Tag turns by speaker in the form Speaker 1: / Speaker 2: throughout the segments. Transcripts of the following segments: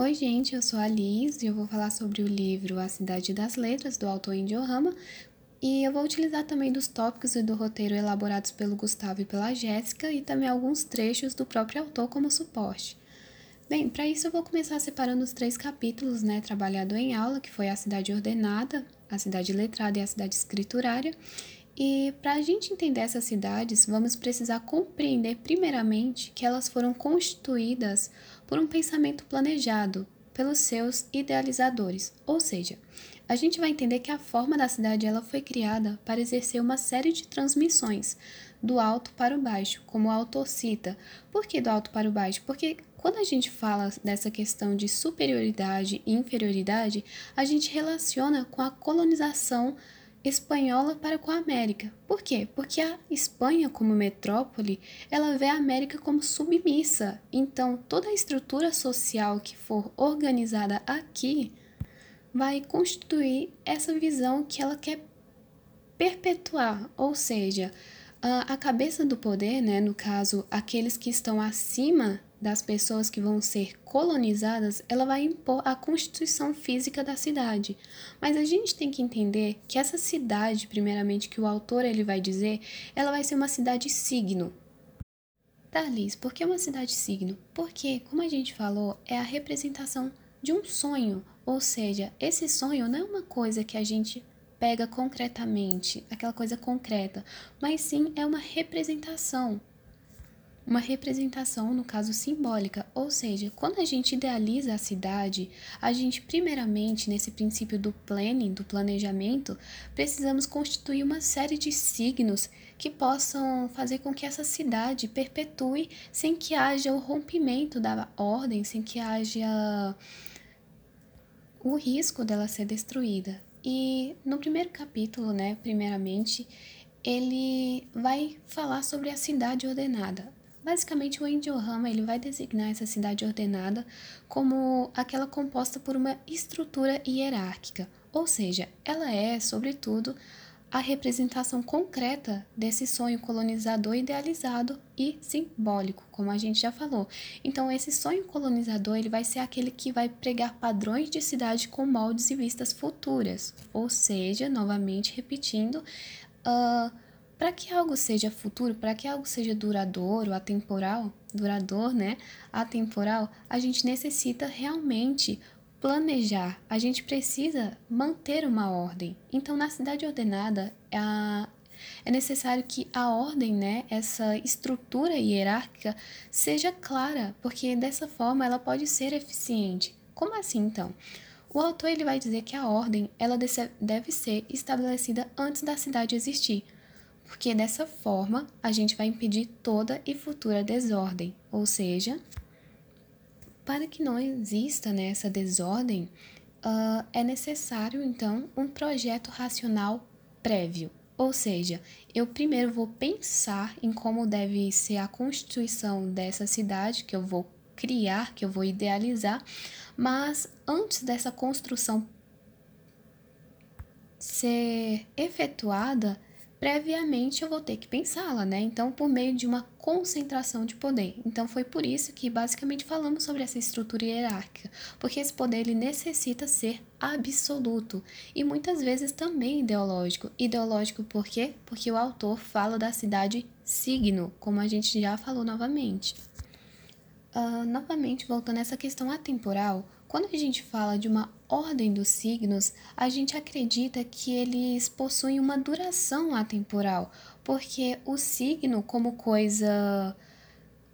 Speaker 1: Oi, gente, eu sou a Liz e eu vou falar sobre o livro A Cidade das Letras, do autor Indio Rama, e eu vou utilizar também dos tópicos e do roteiro elaborados pelo Gustavo e pela Jéssica e também alguns trechos do próprio autor como suporte. Bem, para isso eu vou começar separando os três capítulos, né, trabalhado em aula, que foi a cidade ordenada, a cidade letrada e a cidade escriturária. E para a gente entender essas cidades, vamos precisar compreender primeiramente que elas foram constituídas por um pensamento planejado pelos seus idealizadores, ou seja, a gente vai entender que a forma da cidade ela foi criada para exercer uma série de transmissões do alto para o baixo, como o autor cita. Por que do alto para o baixo? Porque quando a gente fala dessa questão de superioridade e inferioridade, a gente relaciona com a colonização espanhola para com a América. Por quê? Porque a Espanha, como metrópole, ela vê a América como submissa. Então, toda a estrutura social que for organizada aqui vai constituir essa visão que ela quer perpetuar, ou seja, a cabeça do poder, né, no caso, aqueles que estão acima das pessoas que vão ser colonizadas, ela vai impor a constituição física da cidade. Mas a gente tem que entender que essa cidade, primeiramente, que o autor ele vai dizer, ela vai ser uma cidade signo. Tá, Liz, por que uma cidade signo? Porque, como a gente falou, é a representação de um sonho, ou seja, esse sonho não é uma coisa que a gente pega concretamente, aquela coisa concreta, mas sim é uma representação uma representação, no caso simbólica, ou seja, quando a gente idealiza a cidade, a gente primeiramente nesse princípio do planning, do planejamento, precisamos constituir uma série de signos que possam fazer com que essa cidade perpetue sem que haja o rompimento da ordem, sem que haja o risco dela ser destruída. E no primeiro capítulo, né, primeiramente, ele vai falar sobre a cidade ordenada. Basicamente, o Endiorama ele vai designar essa cidade ordenada como aquela composta por uma estrutura hierárquica, ou seja, ela é, sobretudo, a representação concreta desse sonho colonizador idealizado e simbólico, como a gente já falou. Então, esse sonho colonizador ele vai ser aquele que vai pregar padrões de cidade com moldes e vistas futuras, ou seja, novamente repetindo, uh, para que algo seja futuro, para que algo seja duradouro, atemporal, duradouro, né? Atemporal, a gente necessita realmente planejar, a gente precisa manter uma ordem. Então, na cidade ordenada, a, é necessário que a ordem, né, essa estrutura hierárquica, seja clara, porque dessa forma ela pode ser eficiente. Como assim, então? O autor ele vai dizer que a ordem ela deve ser estabelecida antes da cidade existir porque dessa forma a gente vai impedir toda e futura desordem, ou seja, para que não exista né, essa desordem, uh, é necessário então um projeto racional prévio. Ou seja, eu primeiro vou pensar em como deve ser a constituição dessa cidade que eu vou criar, que eu vou idealizar, mas antes dessa construção ser efetuada, previamente eu vou ter que pensá-la, né? Então, por meio de uma concentração de poder. Então, foi por isso que basicamente falamos sobre essa estrutura hierárquica, porque esse poder ele necessita ser absoluto e muitas vezes também ideológico. Ideológico por quê? Porque o autor fala da cidade signo, como a gente já falou novamente. Uh, novamente, voltando a essa questão atemporal, quando a gente fala de uma ordem dos signos, a gente acredita que eles possuem uma duração atemporal, porque o signo, como coisa,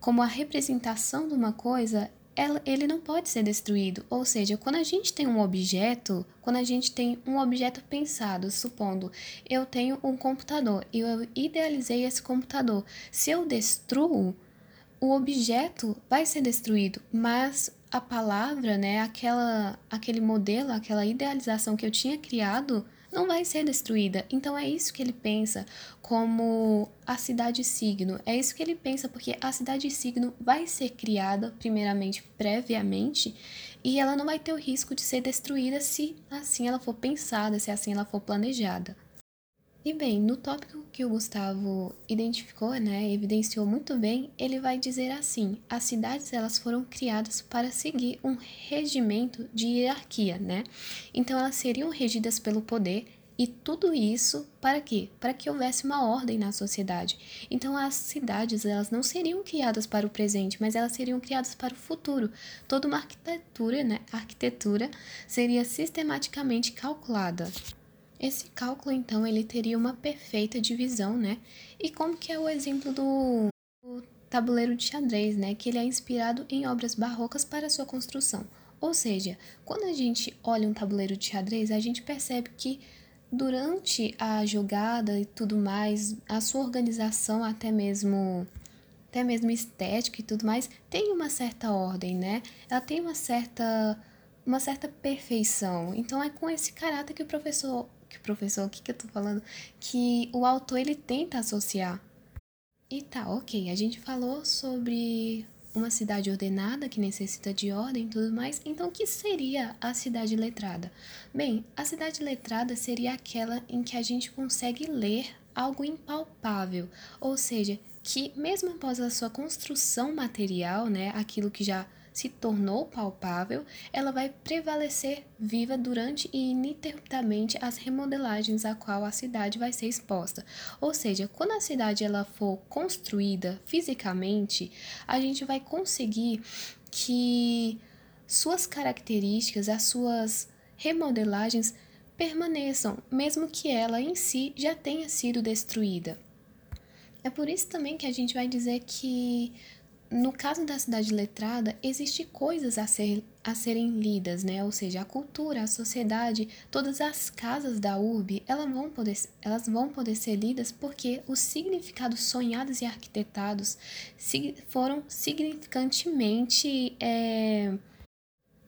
Speaker 1: como a representação de uma coisa, ele não pode ser destruído. Ou seja, quando a gente tem um objeto, quando a gente tem um objeto pensado, supondo eu tenho um computador e eu idealizei esse computador, se eu destruo, o objeto vai ser destruído, mas a palavra, né, aquela, aquele modelo, aquela idealização que eu tinha criado, não vai ser destruída. Então é isso que ele pensa como a cidade signo. É isso que ele pensa porque a cidade signo vai ser criada primeiramente previamente e ela não vai ter o risco de ser destruída se assim ela for pensada, se assim ela for planejada. E bem, no tópico que o Gustavo identificou, né, evidenciou muito bem, ele vai dizer assim: as cidades elas foram criadas para seguir um regimento de hierarquia, né? Então elas seriam regidas pelo poder e tudo isso para quê? Para que houvesse uma ordem na sociedade. Então as cidades elas não seriam criadas para o presente, mas elas seriam criadas para o futuro. Toda uma arquitetura, né, arquitetura seria sistematicamente calculada. Esse cálculo, então, ele teria uma perfeita divisão, né? E como que é o exemplo do, do tabuleiro de xadrez, né? Que ele é inspirado em obras barrocas para sua construção. Ou seja, quando a gente olha um tabuleiro de xadrez, a gente percebe que durante a jogada e tudo mais, a sua organização até mesmo até mesmo estética e tudo mais, tem uma certa ordem, né? Ela tem uma certa uma certa perfeição. Então é com esse caráter que o professor professor, o que, que eu tô falando? Que o autor ele tenta associar. E tá, ok, a gente falou sobre uma cidade ordenada que necessita de ordem e tudo mais. Então, o que seria a cidade letrada? Bem, a cidade letrada seria aquela em que a gente consegue ler algo impalpável, ou seja, que mesmo após a sua construção material, né, aquilo que já se tornou palpável, ela vai prevalecer viva durante e ininterruptamente as remodelagens a qual a cidade vai ser exposta. Ou seja, quando a cidade ela for construída fisicamente, a gente vai conseguir que suas características, as suas remodelagens permaneçam, mesmo que ela em si já tenha sido destruída. É por isso também que a gente vai dizer que no caso da cidade letrada, existem coisas a, ser, a serem lidas, né? Ou seja, a cultura, a sociedade, todas as casas da urbe, elas vão poder, elas vão poder ser lidas porque os significados sonhados e arquitetados foram significantemente é,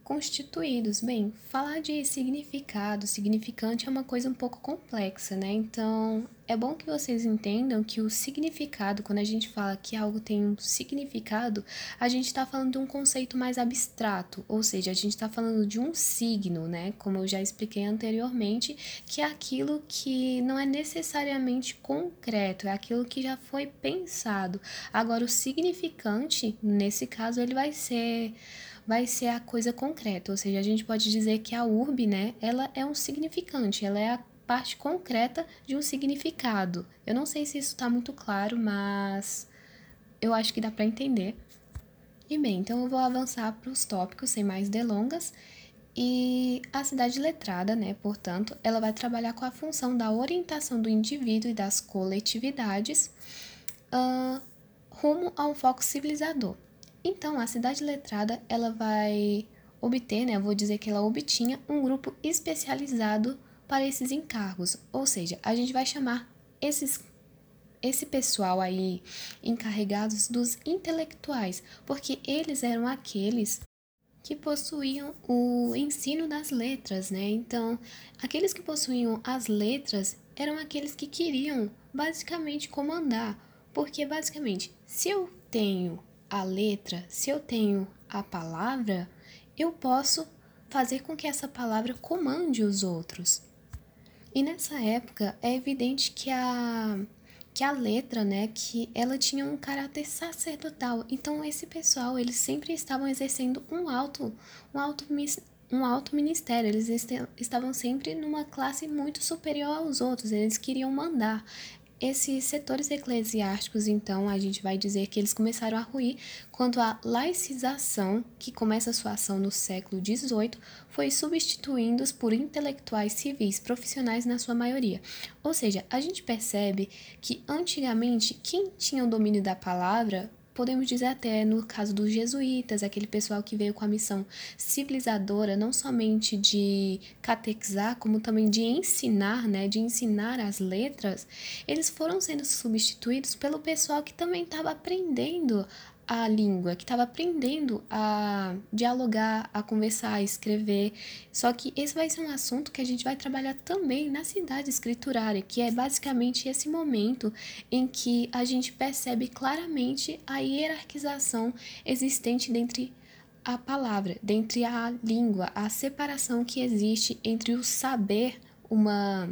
Speaker 1: constituídos. Bem, falar de significado, significante é uma coisa um pouco complexa, né? Então, é bom que vocês entendam que o significado, quando a gente fala que algo tem um significado, a gente está falando de um conceito mais abstrato, ou seja, a gente está falando de um signo, né? Como eu já expliquei anteriormente, que é aquilo que não é necessariamente concreto, é aquilo que já foi pensado. Agora, o significante, nesse caso, ele vai ser vai ser a coisa concreta, ou seja, a gente pode dizer que a urbe, né, ela é um significante, ela é a parte concreta de um significado. Eu não sei se isso está muito claro, mas eu acho que dá para entender. E bem, então eu vou avançar para os tópicos sem mais delongas. E a cidade letrada, né, portanto, ela vai trabalhar com a função da orientação do indivíduo e das coletividades uh, rumo a um foco civilizador. Então, a cidade letrada, ela vai obter, né, vou dizer que ela obtinha um grupo especializado para esses encargos, ou seja, a gente vai chamar esses esse pessoal aí encarregados dos intelectuais, porque eles eram aqueles que possuíam o ensino das letras, né? Então, aqueles que possuíam as letras eram aqueles que queriam basicamente comandar, porque basicamente, se eu tenho a letra, se eu tenho a palavra, eu posso fazer com que essa palavra comande os outros. E nessa época é evidente que a que a letra, né, que ela tinha um caráter sacerdotal. Então esse pessoal, eles sempre estavam exercendo um alto, um alto um alto ministério, eles estavam sempre numa classe muito superior aos outros, eles queriam mandar. Esses setores eclesiásticos, então, a gente vai dizer que eles começaram a ruir quando a laicização, que começa sua ação no século XVIII, foi substituindo-os por intelectuais civis profissionais na sua maioria. Ou seja, a gente percebe que antigamente quem tinha o domínio da palavra podemos dizer até no caso dos jesuítas, aquele pessoal que veio com a missão civilizadora, não somente de catequizar, como também de ensinar, né, de ensinar as letras, eles foram sendo substituídos pelo pessoal que também estava aprendendo a língua, que estava aprendendo a dialogar, a conversar, a escrever. Só que esse vai ser um assunto que a gente vai trabalhar também na cidade escriturária, que é basicamente esse momento em que a gente percebe claramente a hierarquização existente dentre a palavra, dentre a língua, a separação que existe entre o saber, uma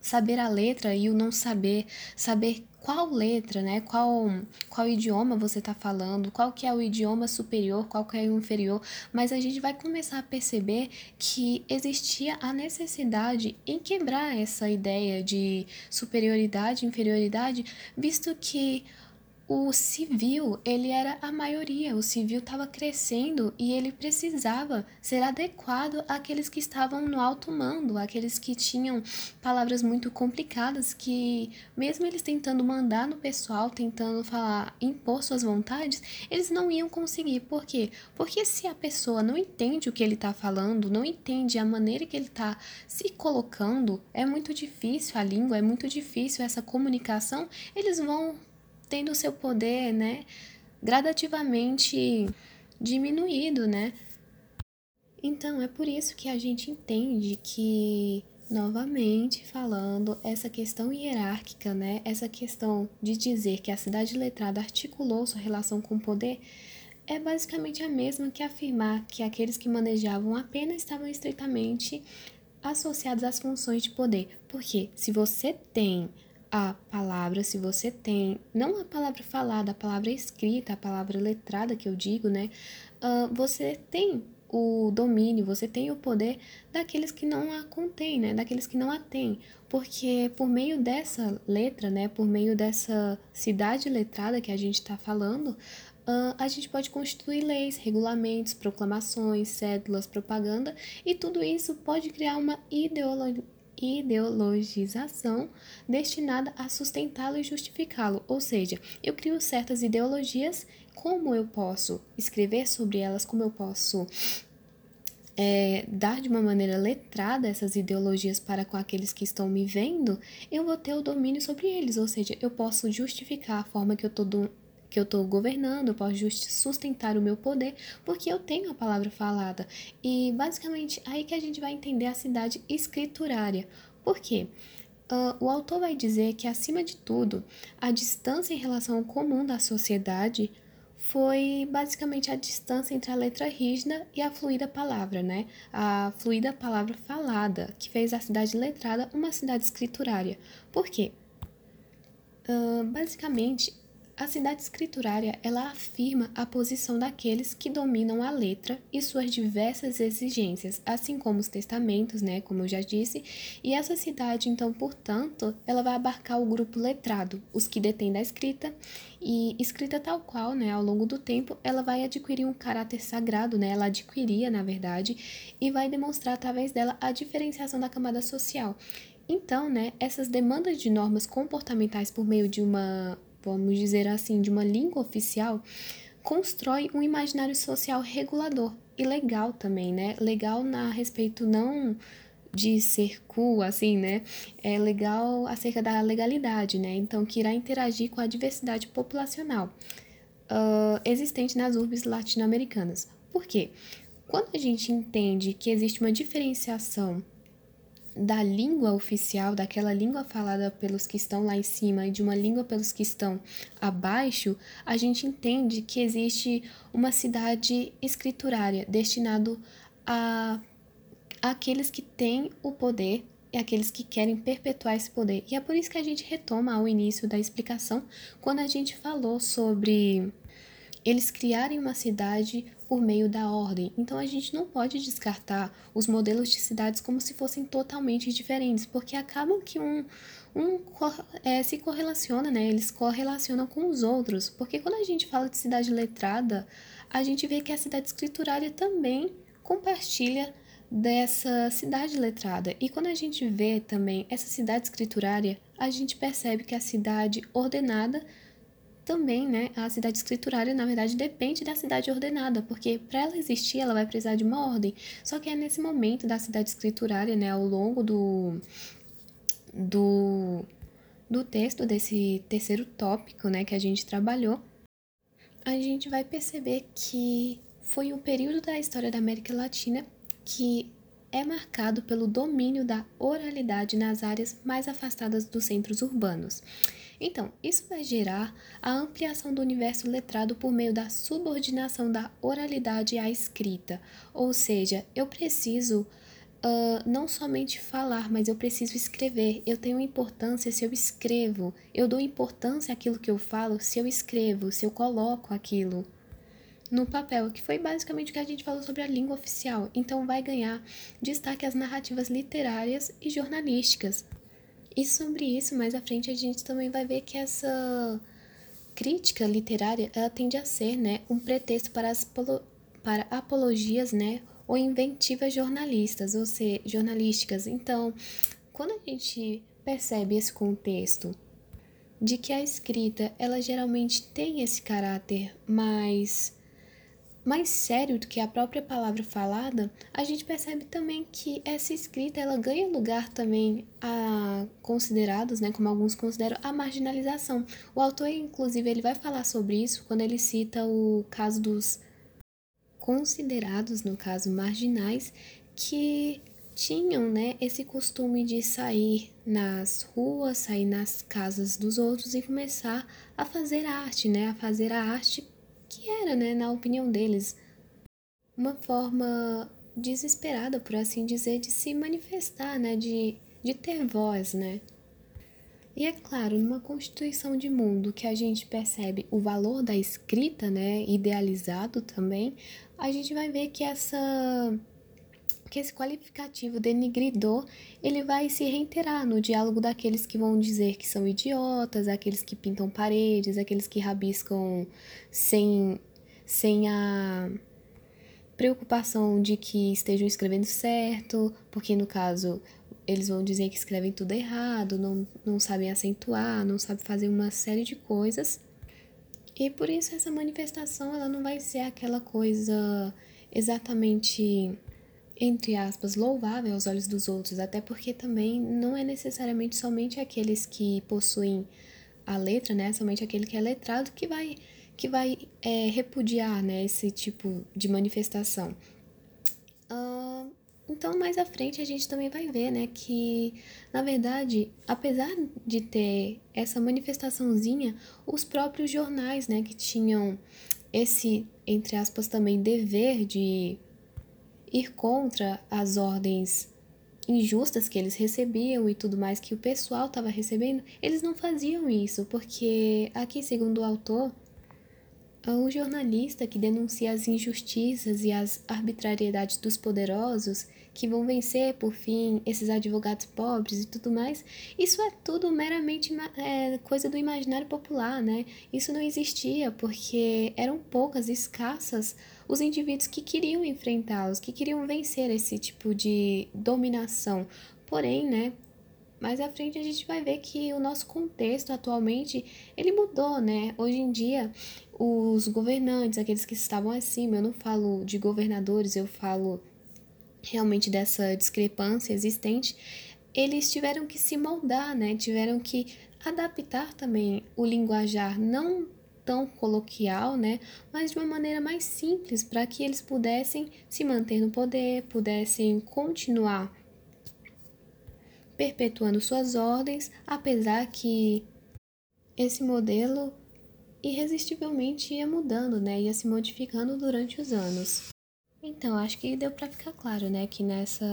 Speaker 1: saber a letra e o não saber, saber qual letra, né? Qual, qual idioma você está falando, qual que é o idioma superior, qual que é o inferior, mas a gente vai começar a perceber que existia a necessidade em quebrar essa ideia de superioridade, inferioridade, visto que o civil, ele era a maioria, o civil estava crescendo e ele precisava ser adequado àqueles que estavam no alto mando, aqueles que tinham palavras muito complicadas que mesmo eles tentando mandar no pessoal, tentando falar, impor suas vontades, eles não iam conseguir. Por quê? Porque se a pessoa não entende o que ele está falando, não entende a maneira que ele está se colocando, é muito difícil a língua, é muito difícil essa comunicação, eles vão tendo seu poder, né, gradativamente diminuído, né? Então, é por isso que a gente entende que novamente falando essa questão hierárquica, né? Essa questão de dizer que a cidade letrada articulou sua relação com o poder é basicamente a mesma que afirmar que aqueles que manejavam apenas estavam estritamente associados às funções de poder. Porque se você tem a palavra, se você tem, não a palavra falada, a palavra escrita, a palavra letrada que eu digo, né? Uh, você tem o domínio, você tem o poder daqueles que não a contêm, né? Daqueles que não a têm. Porque por meio dessa letra, né? Por meio dessa cidade letrada que a gente está falando, uh, a gente pode constituir leis, regulamentos, proclamações, cédulas, propaganda, e tudo isso pode criar uma ideologia ideologização destinada a sustentá-lo e justificá-lo, ou seja, eu crio certas ideologias, como eu posso escrever sobre elas, como eu posso é, dar de uma maneira letrada essas ideologias para com aqueles que estão me vendo, eu vou ter o domínio sobre eles, ou seja, eu posso justificar a forma que eu estou que eu estou governando, eu posso sustentar o meu poder, porque eu tenho a palavra falada. E basicamente aí que a gente vai entender a cidade escriturária. Por quê? Uh, o autor vai dizer que, acima de tudo, a distância em relação ao comum da sociedade foi basicamente a distância entre a letra rígida e a fluida palavra, né? A fluida palavra falada, que fez a cidade letrada uma cidade escriturária. Por quê? Uh, basicamente, a cidade escriturária, ela afirma a posição daqueles que dominam a letra e suas diversas exigências, assim como os testamentos, né, como eu já disse, e essa cidade, então, portanto, ela vai abarcar o grupo letrado, os que detêm da escrita, e escrita tal qual, né, ao longo do tempo, ela vai adquirir um caráter sagrado, né, ela adquiria, na verdade, e vai demonstrar através dela a diferenciação da camada social. Então, né, essas demandas de normas comportamentais por meio de uma vamos dizer assim, de uma língua oficial, constrói um imaginário social regulador e legal também, né? Legal na respeito não de ser cool, assim, né? É legal acerca da legalidade, né? Então, que irá interagir com a diversidade populacional uh, existente nas urbes latino-americanas. Por quê? Quando a gente entende que existe uma diferenciação da língua oficial, daquela língua falada pelos que estão lá em cima e de uma língua pelos que estão abaixo, a gente entende que existe uma cidade escriturária destinado a aqueles que têm o poder e aqueles que querem perpetuar esse poder. E é por isso que a gente retoma ao início da explicação quando a gente falou sobre eles criarem uma cidade por meio da ordem. Então a gente não pode descartar os modelos de cidades como se fossem totalmente diferentes, porque acabam que um, um é, se correlaciona, né? Eles correlacionam com os outros. Porque quando a gente fala de cidade letrada, a gente vê que a cidade escriturária também compartilha dessa cidade letrada. E quando a gente vê também essa cidade escriturária, a gente percebe que a cidade ordenada também, né, a cidade escriturária, na verdade, depende da cidade ordenada, porque para ela existir, ela vai precisar de uma ordem. Só que é nesse momento da cidade escriturária, né, ao longo do, do, do texto desse terceiro tópico, né, que a gente trabalhou, a gente vai perceber que foi um período da história da América Latina que é marcado pelo domínio da oralidade nas áreas mais afastadas dos centros urbanos. Então, isso vai gerar a ampliação do universo letrado por meio da subordinação da oralidade à escrita, ou seja, eu preciso uh, não somente falar, mas eu preciso escrever. Eu tenho importância se eu escrevo. Eu dou importância àquilo que eu falo se eu escrevo, se eu coloco aquilo no papel, que foi basicamente o que a gente falou sobre a língua oficial. Então vai ganhar destaque as narrativas literárias e jornalísticas. E sobre isso, mais à frente, a gente também vai ver que essa crítica literária ela tende a ser né, um pretexto para, as para apologias né, ou inventivas jornalistas, ou seja, jornalísticas. Então, quando a gente percebe esse contexto de que a escrita ela geralmente tem esse caráter mais mais sério do que a própria palavra falada, a gente percebe também que essa escrita ela ganha lugar também a considerados, né, como alguns consideram, a marginalização. O autor, inclusive, ele vai falar sobre isso quando ele cita o caso dos considerados, no caso, marginais, que tinham, né, esse costume de sair nas ruas, sair nas casas dos outros e começar a fazer arte, né, a fazer a arte que era, né, na opinião deles, uma forma desesperada, por assim dizer, de se manifestar, né, de, de ter voz, né. E é claro, numa constituição de mundo que a gente percebe o valor da escrita, né, idealizado também, a gente vai ver que essa que esse qualificativo denigridor, ele vai se reiterar no diálogo daqueles que vão dizer que são idiotas, aqueles que pintam paredes, aqueles que rabiscam sem sem a preocupação de que estejam escrevendo certo, porque no caso eles vão dizer que escrevem tudo errado, não, não sabem acentuar, não sabem fazer uma série de coisas. E por isso essa manifestação ela não vai ser aquela coisa exatamente entre aspas louvável aos olhos dos outros, até porque também não é necessariamente somente aqueles que possuem a letra, né, somente aquele que é letrado que vai que vai é, repudiar, né, esse tipo de manifestação. Uh, então, mais à frente, a gente também vai ver, né, que, na verdade, apesar de ter essa manifestaçãozinha, os próprios jornais, né, que tinham esse, entre aspas, também dever de ir contra as ordens injustas que eles recebiam e tudo mais que o pessoal estava recebendo, eles não faziam isso, porque aqui, segundo o autor, o jornalista que denuncia as injustiças e as arbitrariedades dos poderosos, que vão vencer, por fim, esses advogados pobres e tudo mais, isso é tudo meramente é, coisa do imaginário popular, né? Isso não existia porque eram poucas, escassas, os indivíduos que queriam enfrentá-los, que queriam vencer esse tipo de dominação. Porém, né, mais à frente a gente vai ver que o nosso contexto atualmente ele mudou, né? Hoje em dia os governantes, aqueles que estavam acima, eu não falo de governadores, eu falo realmente dessa discrepância existente, eles tiveram que se moldar, né? Tiveram que adaptar também o linguajar não tão coloquial, né, mas de uma maneira mais simples para que eles pudessem se manter no poder, pudessem continuar perpetuando suas ordens, apesar que esse modelo irresistivelmente ia mudando, né? Ia se modificando durante os anos. Então, acho que deu para ficar claro, né, que nessa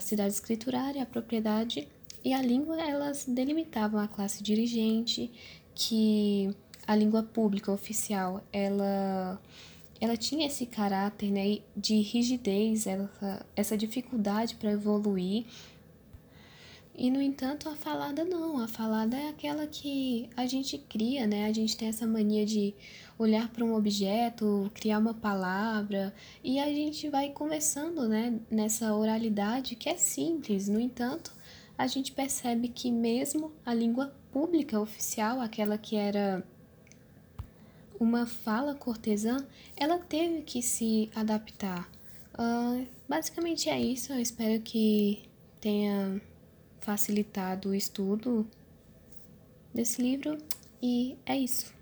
Speaker 1: cidade escriturária, a propriedade e a língua, elas delimitavam a classe dirigente, que a língua pública oficial, ela ela tinha esse caráter, né, de rigidez, essa, essa dificuldade para evoluir e, no entanto, a falada não. A falada é aquela que a gente cria, né? A gente tem essa mania de olhar para um objeto, criar uma palavra, e a gente vai conversando, né? Nessa oralidade que é simples. No entanto, a gente percebe que mesmo a língua pública oficial, aquela que era uma fala cortesã, ela teve que se adaptar. Uh, basicamente é isso. Eu espero que tenha facilitado o estudo desse livro e é isso.